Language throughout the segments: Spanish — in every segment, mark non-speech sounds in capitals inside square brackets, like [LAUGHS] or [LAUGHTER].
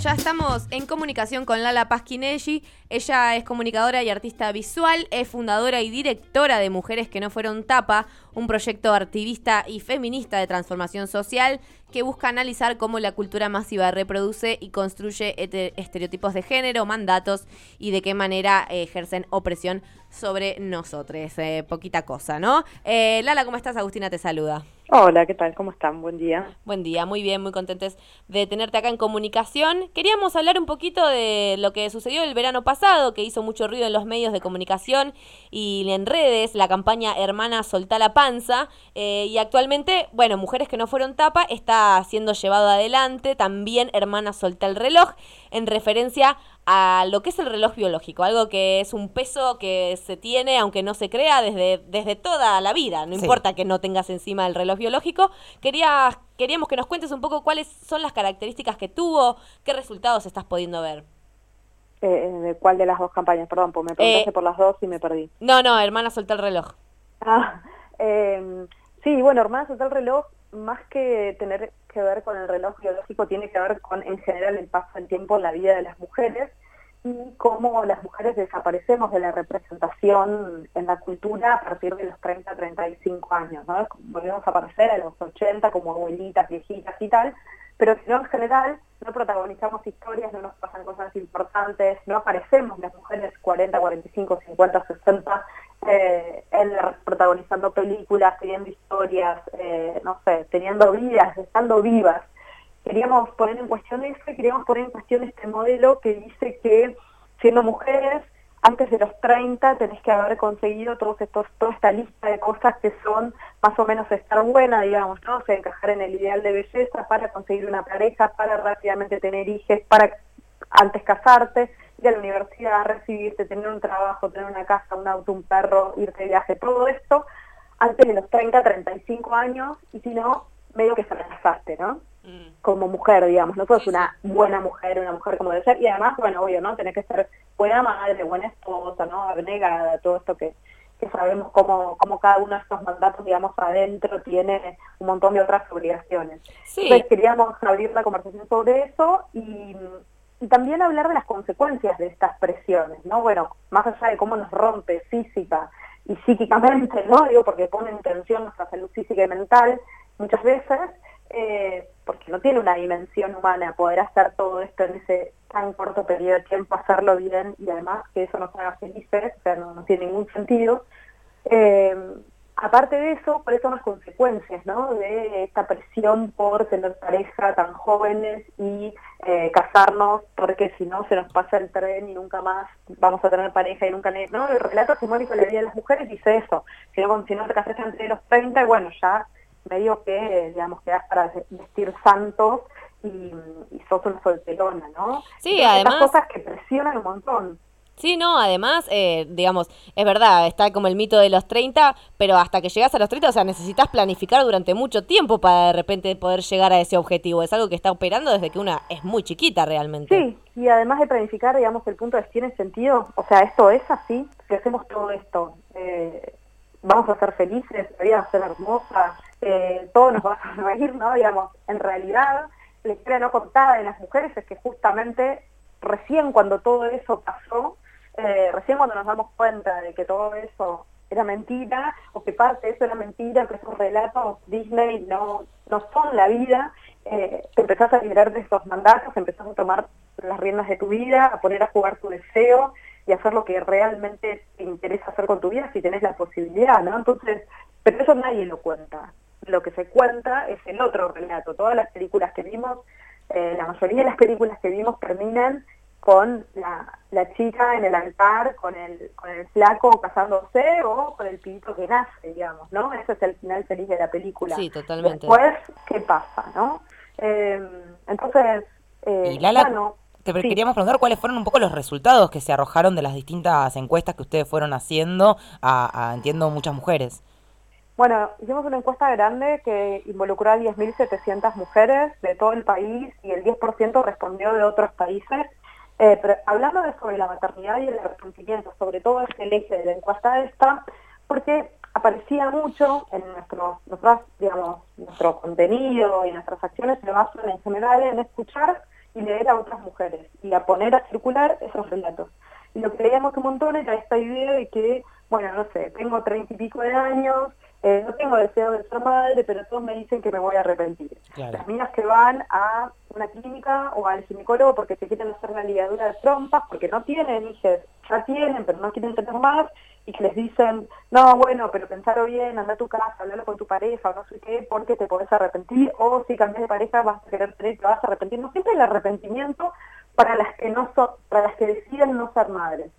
Ya estamos en comunicación con Lala Pasquinelli. Ella es comunicadora y artista visual, es fundadora y directora de Mujeres que no fueron tapa, un proyecto activista y feminista de transformación social que busca analizar cómo la cultura masiva reproduce y construye estereotipos de género, mandatos y de qué manera eh, ejercen opresión sobre nosotros. Eh, poquita cosa, ¿no? Eh, Lala, ¿cómo estás? Agustina te saluda. Hola, ¿qué tal? ¿Cómo están? Buen día. Buen día, muy bien, muy contentes de tenerte acá en comunicación. Queríamos hablar un poquito de lo que sucedió el verano pasado, que hizo mucho ruido en los medios de comunicación y en redes, la campaña Hermana Soltá la Panza. Eh, y actualmente, bueno, Mujeres que no fueron tapa está siendo llevado adelante también Hermana Soltá el reloj, en referencia a lo que es el reloj biológico, algo que es un peso que se tiene, aunque no se crea, desde, desde toda la vida, no importa que no tengas encima el reloj biológico. Quería, queríamos que nos cuentes un poco cuáles son las características que tuvo, qué resultados estás pudiendo ver. Eh, ¿De cuál de las dos campañas? Perdón, pues me preguntaste eh, por las dos y me perdí. No, no, hermana, soltá el reloj. Ah, [LAUGHS] eh, sí, bueno, hermana, soltá el reloj, más que tener que ver con el reloj biológico, tiene que ver con, en general, el paso del tiempo en la vida de las mujeres y cómo las mujeres desaparecemos de la representación en la cultura a partir de los 30, 35 años, ¿no? Volvemos a aparecer a los 80 como abuelitas, viejitas y tal, pero si no en general no protagonizamos historias, no nos pasan cosas importantes, no aparecemos las mujeres 40, 45, 50, 60 en protagonizando películas, teniendo historias, eh, no sé, teniendo vidas, estando vivas queríamos poner en cuestión eso y queríamos poner en cuestión este modelo que dice que siendo mujeres, antes de los 30 tenés que haber conseguido todos estos, toda esta lista de cosas que son más o menos estar buena, digamos, ¿no? O sea, encajar en el ideal de belleza para conseguir una pareja, para rápidamente tener hijos, para antes casarte, ir a la universidad, recibirte, tener un trabajo, tener una casa, un auto, un perro, irte de viaje, todo esto antes de los 30, 35 años, y si no, medio que fracasaste, ¿no? Mm. Como mujer, digamos, no sos una buena mujer, una mujer como debe ser, y además, bueno, obvio, ¿no? Tenés que ser buena madre, buena esposa, ¿no? Abnegada, todo esto que, que sabemos cómo, cómo cada uno de estos mandatos, digamos, adentro tiene un montón de otras obligaciones. Sí. Entonces queríamos abrir la conversación sobre eso y, y también hablar de las consecuencias de estas presiones, ¿no? Bueno, más allá de cómo nos rompe física y psíquicamente, ¿no? Digo, porque pone en tensión nuestra salud física y mental muchas veces, eh, porque no tiene una dimensión humana poder hacer todo esto en ese tan corto periodo de tiempo, hacerlo bien y además que eso nos haga felices, o sea, no, tiene ningún sentido. Eh, aparte de eso, por eso las consecuencias ¿no? de esta presión por tener pareja tan jóvenes y eh, casarnos, porque si no se nos pasa el tren y nunca más vamos a tener pareja y nunca... ¿no? El relato simbólico de la vida de las mujeres dice eso, si no, si no te casaste entre los 30, bueno, ya medio que, digamos, quedas para vestir santos y, y sos una solterona, ¿no? Sí, además... cosas que presionan un montón. Sí, no, además, eh, digamos, es verdad, está como el mito de los 30, pero hasta que llegas a los 30, o sea, necesitas planificar durante mucho tiempo para de repente poder llegar a ese objetivo. Es algo que está operando desde que una es muy chiquita realmente. Sí, y además de planificar, digamos, el punto de ¿tiene sentido? O sea, esto es así, si hacemos todo esto, eh, vamos a ser felices, la vida va a ser hermosa, eh, todo nos va a reír, ¿no? Digamos, en realidad, la historia no contada de las mujeres es que justamente recién cuando todo eso pasó, eh, recién cuando nos damos cuenta de que todo eso era mentira, o que parte de eso era mentira, que esos relatos Disney no, no son la vida, eh, te empezás a liberar de esos mandatos, empezás a tomar las riendas de tu vida, a poner a jugar tu deseo y hacer lo que realmente te interesa hacer con tu vida si tenés la posibilidad, ¿no? Entonces, pero eso nadie lo cuenta lo que se cuenta es el otro relato. Todas las películas que vimos, eh, la mayoría de las películas que vimos terminan con la, la, chica en el altar, con el, con el flaco casándose o con el pibito que nace, digamos, ¿no? Ese es el final feliz de la película. Sí, totalmente. Después, ¿qué pasa, no? Eh, entonces, eh, y Lala, te queríamos preguntar cuáles fueron un poco los resultados que se arrojaron de las distintas encuestas que ustedes fueron haciendo a, a entiendo, muchas mujeres. Bueno, hicimos una encuesta grande que involucró a 10.700 mujeres de todo el país y el 10% respondió de otros países. Eh, pero hablando sobre la maternidad y el arrepentimiento, sobre todo es el eje de la encuesta esta, porque aparecía mucho en nuestro, digamos, nuestro contenido y nuestras acciones se basan en general en escuchar y leer a otras mujeres y a poner a circular esos relatos. Y lo que leíamos un montón era esta idea de que, bueno, no sé, tengo treinta y pico de años, eh, no tengo deseo de ser madre, pero todos me dicen que me voy a arrepentir. Las minas que van a una clínica o al ginecólogo porque se quieren hacer la ligadura de trompas, porque no tienen hijos, ya tienen, pero no quieren tener más, y que les dicen, no, bueno, pero pensarlo bien, anda a tu casa, hablalo con tu pareja, o no sé qué, porque te podés arrepentir, o si cambias de pareja vas a querer tener, te vas a arrepentir. No siempre el arrepentimiento para las que no son, para las que deciden no ser madres.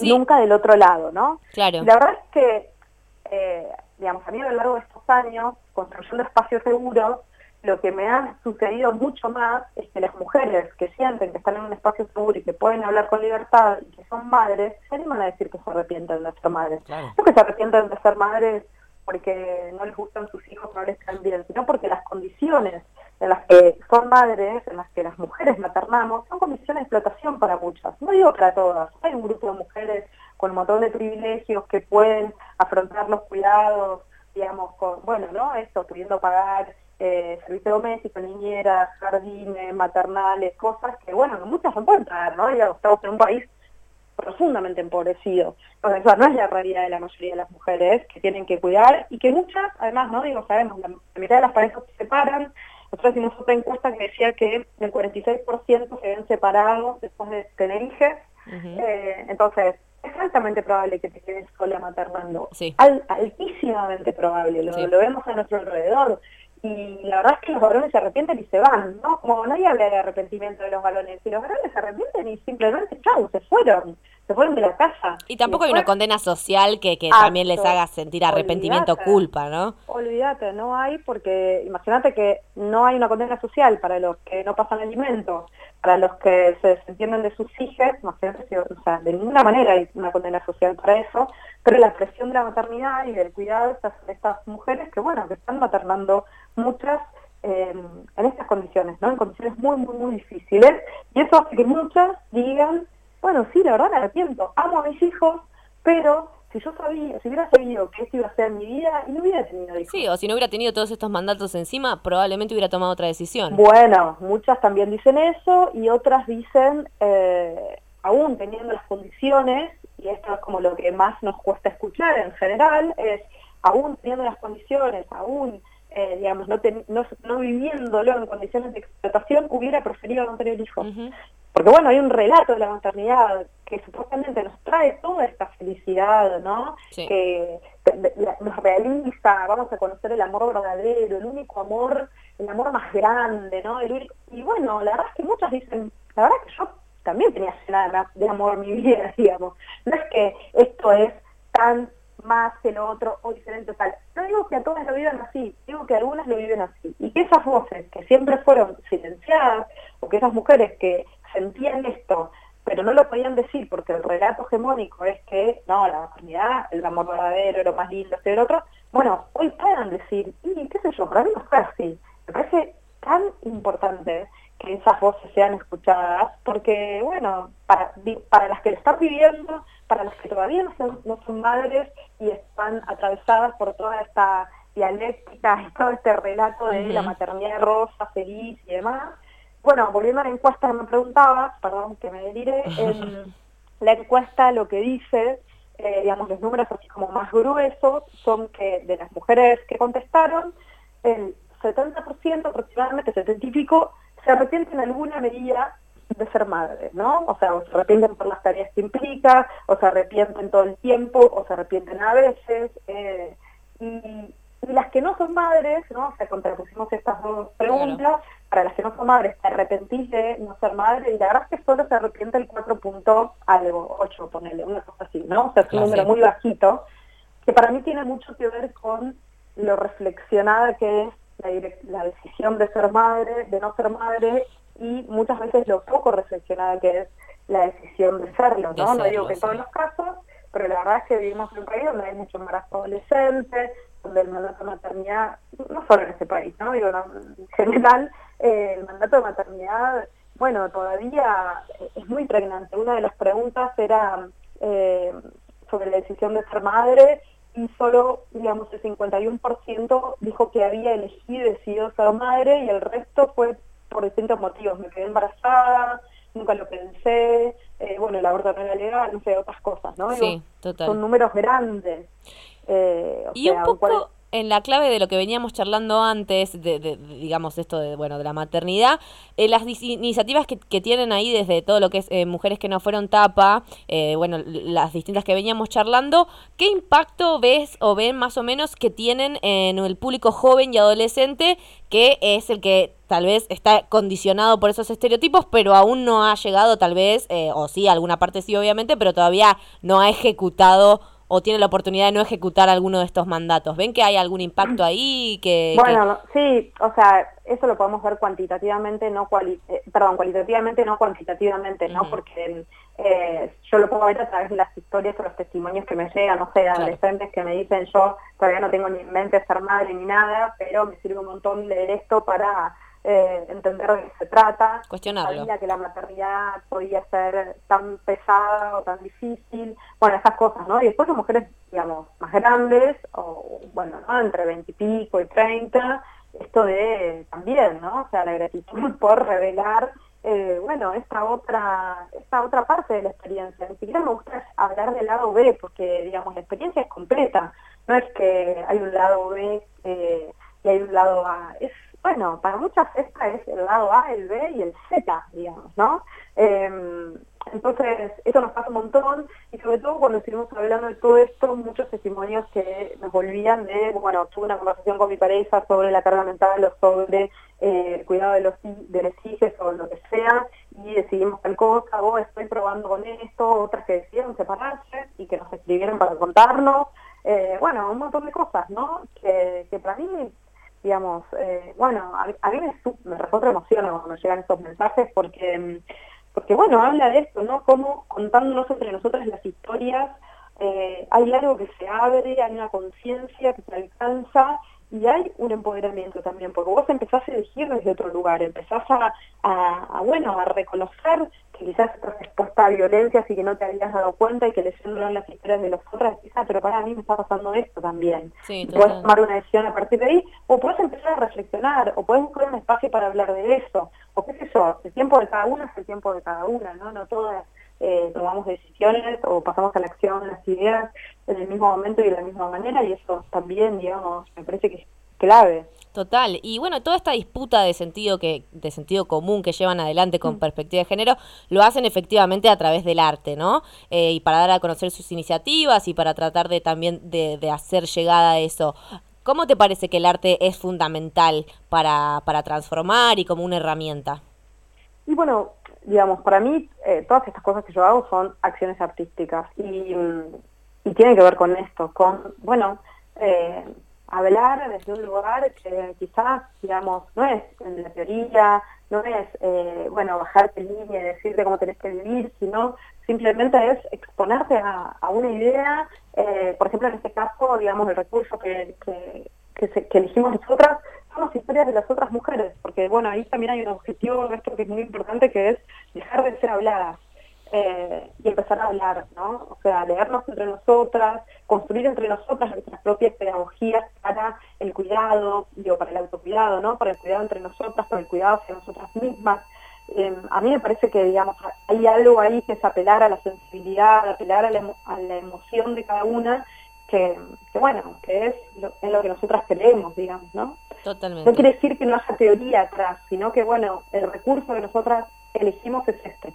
Nunca del otro lado, ¿no? Claro. la verdad es que eh, digamos, a mí a lo largo de estos años, construyendo espacios seguros, lo que me ha sucedido mucho más es que las mujeres que sienten que están en un espacio seguro y que pueden hablar con libertad y que son madres, se animan a decir que se arrepienten de ser madres. No que se arrepienten de ser madres porque no les gustan sus hijos, no les caen bien, sino porque las condiciones en las que son madres, en las que las mujeres maternamos, son condiciones de explotación para muchas. No digo para todas. Hay un grupo de mujeres con un montón de privilegios que pueden afrontar los cuidados, digamos, con, bueno, ¿no? Eso, pudiendo pagar eh, servicio doméstico, niñeras, jardines, maternales, cosas que, bueno, muchas no pueden pagar, ¿no? Digamos, estamos en un país profundamente empobrecido. Entonces, eso no es la realidad de la mayoría de las mujeres que tienen que cuidar y que muchas, además, ¿no? Digo, sabemos, la, mitad de las parejas se separan. Nosotros hicimos otra encuesta que decía que el 46% se ven separados después de tener hijos. Eh, entonces, es altamente probable que te quedes sola maternando. altísimamente probable, lo, lo, vemos a nuestro alrededor. Y la verdad es que los varones se arrepienten y se van, ¿no? Como nadie habla de arrepentimiento de los varones, y los varones se arrepienten y simplemente, chau, se fueron, se fueron de la casa. Y tampoco hay una condena social que, que también les haga sentir arrepentimiento, culpa, ¿no? Olvídate, no hay, porque imagínate que no hay una condena social para los que no pasan alimentos, para los que se desentienden de sus hijos, sé, o sea, de ninguna manera hay una condena social para eso, pero la presión de la maternidad y del cuidado de estas, estas mujeres que, bueno, que están maternando muchas eh, en estas condiciones, ¿no? En condiciones muy, muy, muy difíciles, y eso hace que muchas digan, bueno, sí, la verdad me arrepiento, amo a mis hijos, pero si yo sabía, si hubiera sabido que esto iba a ser mi vida, y no hubiera tenido hijos. Sí, o si no hubiera tenido todos estos mandatos encima, probablemente hubiera tomado otra decisión. Bueno, muchas también dicen eso y otras dicen, eh, aún teniendo las condiciones, y esto es como lo que más nos cuesta escuchar en general, es aún teniendo las condiciones, aún, eh, digamos, no, no, viviéndolo en condiciones de explotación, hubiera preferido no tener hijos. Porque bueno, hay un relato de la maternidad que supuestamente nos trae toda esta felicidad, ¿no? Que nos realiza, vamos a conocer el amor verdadero, el único amor, el amor más grande, ¿no? y bueno, la verdad es que muchas dicen, la verdad es que yo también tenía nada de amor mi vida, [LAUGHS] digamos. No es que esto es tan más que lo otro o diferente tal. No digo que a todas lo vivan así, digo que algunas lo viven así. Y que esas voces que siempre fueron silenciadas, o que esas mujeres que sentían esto, pero no lo podían decir porque el relato hegemónico es que, no, la maternidad, el amor verdadero, lo más lindo, este y el otro, bueno, hoy puedan decir, y qué sé yo, para mí no fue así. Me parece tan importante que esas voces sean escuchadas, porque, bueno, para, para las que lo están viviendo, para las que todavía no son, no son madres y están atravesadas por toda esta dialéctica y todo este relato de la maternidad rosa, feliz y demás, bueno, volviendo a la encuesta que me preguntabas, perdón que me delire, [LAUGHS] en la encuesta lo que dice, eh, digamos, los números así como más gruesos, son que de las mujeres que contestaron, el 70% aproximadamente, 70 se arrepienten en alguna medida de ser madre, ¿no? O sea, o se arrepienten por las tareas que implica, o se arrepienten todo el tiempo, o se arrepienten a veces. Eh, y, y las que no son madres, ¿no? O sea, contrapusimos estas dos preguntas, para las que no son madres, ¿te arrepentís de no ser madre? Y la verdad es que solo se arrepiente el 4 punto algo, 8, ponele, una cosa así, ¿no? O sea, es un número muy bajito, que para mí tiene mucho que ver con lo reflexionada que es la, decisión de ser madre, de no ser madre, y muchas veces lo poco reflexionada que es la decisión de serlo, ¿no? no digo que en todos los casos, pero la verdad es que vivimos en un país donde hay mucho embarazo adolescente, donde el mandato de maternidad, no solo en este país, ¿no? Digo, en general, eh, el mandato de maternidad, bueno, todavía es muy pregnante. Una de las preguntas era eh, sobre la decisión de ser madre y solo, digamos, el 51% dijo que había elegido y decidido ser madre y el resto fue por distintos motivos. Me quedé embarazada, nunca lo pensé, eh, bueno, el aborto no era legal, no sé, otras cosas, ¿no? Sí, total. Son números grandes. Eh, y un poco en la clave de lo que veníamos charlando antes, de, digamos esto de bueno de la maternidad, eh, las iniciativas que, tienen ahí desde todo lo que es eh, mujeres que no fueron tapa, eh, bueno las distintas que veníamos charlando, ¿qué impacto ves o ven más o menos que tienen en el público joven y adolescente que es el que tal vez está condicionado por esos estereotipos, pero aún no ha llegado tal vez, o sí, alguna parte sí obviamente, pero todavía no ha ejecutado o tiene la oportunidad de no ejecutar alguno de estos mandatos? ¿Ven que hay algún impacto ahí? Que, bueno, sí, o sea, eso lo podemos ver cuantitativamente, no cuali eh, perdón, cualitativamente, no cuantitativamente, ¿no? Porque eh, yo lo puedo ver a través de las historias o los testimonios que me llegan, no sé, de adolescentes que me dicen yo todavía no tengo ni en mente ser madre ni nada, pero me sirve un montón leer esto para eh, entender de qué se trata. Cuestionarlo. Sabía que la maternidad podía ser tan pesada o tan difícil. Bueno, esas cosas, ¿no? Y después las mujeres, digamos, más grandes, o bueno, ¿no? Entre 20 y pico y 30, esto de también, ¿no? O sea, la gratitud [LAUGHS] por revelar eh, bueno, esta otra, esta otra parte de la experiencia. Ni siquiera me gusta hablar del lado B, porque, digamos, la experiencia es completa. No es que hay un lado B eh, y hay un lado A. Es bueno, para muchas esta es el lado A, el B y el Z, digamos, ¿no? Em, entonces, eso nos pasa un montón y sobre todo cuando estuvimos hablando de todo esto, muchos testimonios que nos volvían de, bueno, tuve una conversación con mi pareja sobre la carga mental o sobre eh, el cuidado de los, de los hijos o lo que sea y decidimos tal cosa, o estoy probando con esto, otras que decidieron separarse y que nos escribieron para contarnos, eh, bueno, un montón de cosas, ¿no? Que, que para mí digamos, eh, bueno, a, mí me, me recontra emociona cuando llegan estos mensajes porque, mm, porque, bueno, habla de esto, ¿no? Como contándonos entre nosotras las historias, eh, hay algo que se abre, hay una conciencia que se alcanza y hay un empoderamiento también, porque vos empezás a elegir desde otro lugar, empezás a, a, bueno, a reconocer que quizás estás expuesta a violencias y que no te habías dado cuenta y que leyendo las historias de los otros quizás, pero para mí me está pasando esto también. Sí, puedes tomar una decisión a partir de ahí, o puedes empezar a reflexionar, o puedes buscar un espacio para hablar de eso, o qué sé yo, el tiempo de cada uno es el tiempo de cada una, ¿no? No todas eh, tomamos decisiones o pasamos a la acción las ideas en el mismo momento y de la misma manera y eso también, digamos, me parece que es clave. Total, y bueno, toda esta disputa de sentido que de sentido común que llevan adelante con mm. perspectiva de género lo hacen efectivamente a través del arte, ¿no? Eh, y para dar a conocer sus iniciativas y para tratar de también de, de hacer llegada a eso. ¿Cómo te parece que el arte es fundamental para, para transformar y como una herramienta? Y bueno, digamos, para mí eh, todas estas cosas que yo hago son acciones artísticas y, y tienen que ver con esto, con, bueno, eh, hablar desde un lugar que quizás, digamos, no es en la teoría, no es, eh, bueno, bajarte línea y decirte cómo tenés que vivir, sino simplemente es exponerte a, una idea, por ejemplo, en este caso, digamos, el recurso que, que, que elegimos nosotras las historias de las otras mujeres, porque bueno, ahí también hay un objetivo esto que es muy importante, que es dejar de ser habladas eh, y empezar a hablar, ¿no? O sea, leernos entre nosotras, construir entre nosotras nuestras propias pedagogías para el cuidado, digo, para el autocuidado, ¿no? Para el cuidado entre nosotras, para el cuidado hacia nosotras mismas. Eh, a mí me parece que, digamos, hay algo ahí que es apelar a la sensibilidad, apelar a la, a la emoción de cada una que, bueno, que es lo, en lo que nosotras creemos, digamos, ¿no? Totalmente. No quiere decir que no haya teoría atrás, sino que, bueno, el recurso que nosotras elegimos es este.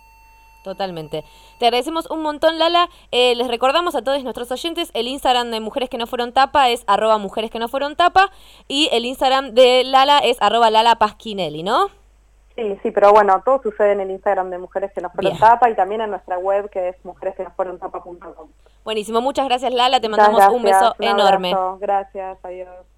Totalmente. Te agradecemos un montón, Lala. Eh, les recordamos a todos nuestros oyentes, el Instagram de Mujeres que no fueron tapa es arroba mujeres que no fueron tapa y el Instagram de Lala es arroba Lala Pasquinelli, ¿no? Sí, sí, pero bueno, todo sucede en el Instagram de Mujeres que no fueron tapa y también en nuestra web que es mujeres Buenísimo, muchas gracias Lala, te mandamos un beso enorme. Gracias, adiós.